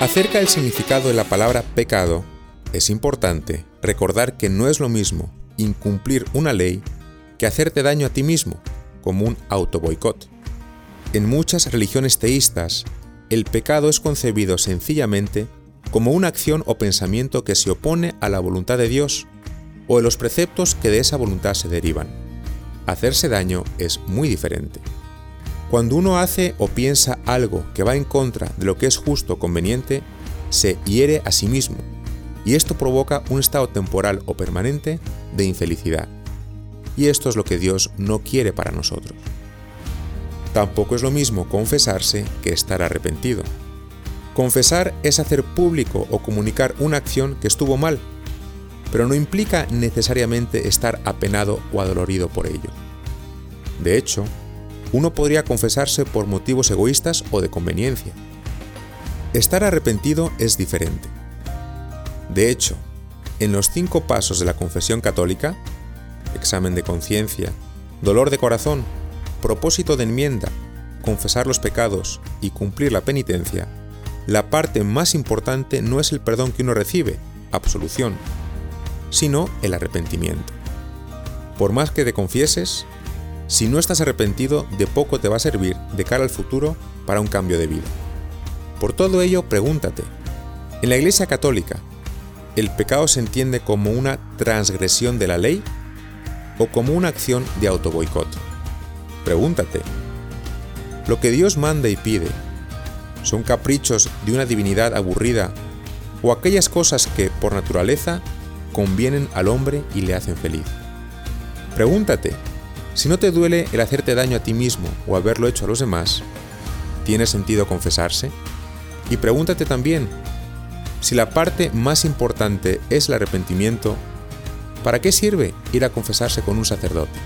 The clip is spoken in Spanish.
Acerca del significado de la palabra pecado, es importante recordar que no es lo mismo incumplir una ley que hacerte daño a ti mismo, como un autoboicot. En muchas religiones teístas, el pecado es concebido sencillamente como una acción o pensamiento que se opone a la voluntad de Dios o de los preceptos que de esa voluntad se derivan. Hacerse daño es muy diferente. Cuando uno hace o piensa algo que va en contra de lo que es justo o conveniente, se hiere a sí mismo, y esto provoca un estado temporal o permanente de infelicidad. Y esto es lo que Dios no quiere para nosotros. Tampoco es lo mismo confesarse que estar arrepentido. Confesar es hacer público o comunicar una acción que estuvo mal, pero no implica necesariamente estar apenado o adolorido por ello. De hecho, uno podría confesarse por motivos egoístas o de conveniencia. Estar arrepentido es diferente. De hecho, en los cinco pasos de la confesión católica, examen de conciencia, dolor de corazón, propósito de enmienda, confesar los pecados y cumplir la penitencia, la parte más importante no es el perdón que uno recibe, absolución, sino el arrepentimiento. Por más que te confieses, si no estás arrepentido, de poco te va a servir de cara al futuro para un cambio de vida. Por todo ello, pregúntate, en la Iglesia Católica, ¿el pecado se entiende como una transgresión de la ley o como una acción de autoboicot? Pregúntate, ¿lo que Dios manda y pide son caprichos de una divinidad aburrida o aquellas cosas que, por naturaleza, convienen al hombre y le hacen feliz? Pregúntate, si no te duele el hacerte daño a ti mismo o haberlo hecho a los demás, ¿tiene sentido confesarse? Y pregúntate también, si la parte más importante es el arrepentimiento, ¿para qué sirve ir a confesarse con un sacerdote?